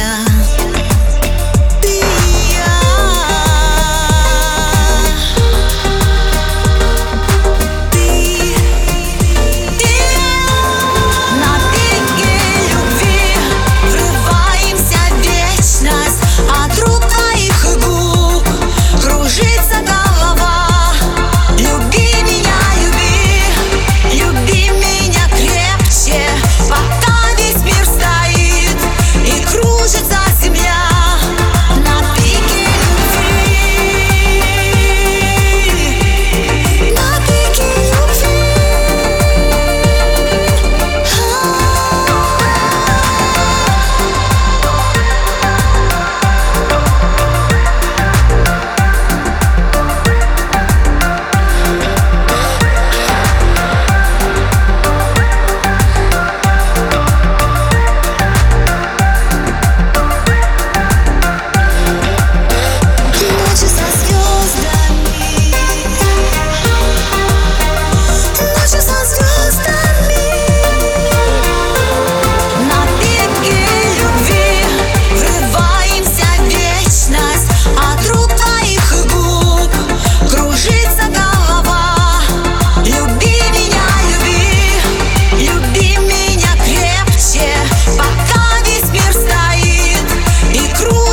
느껴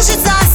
кружится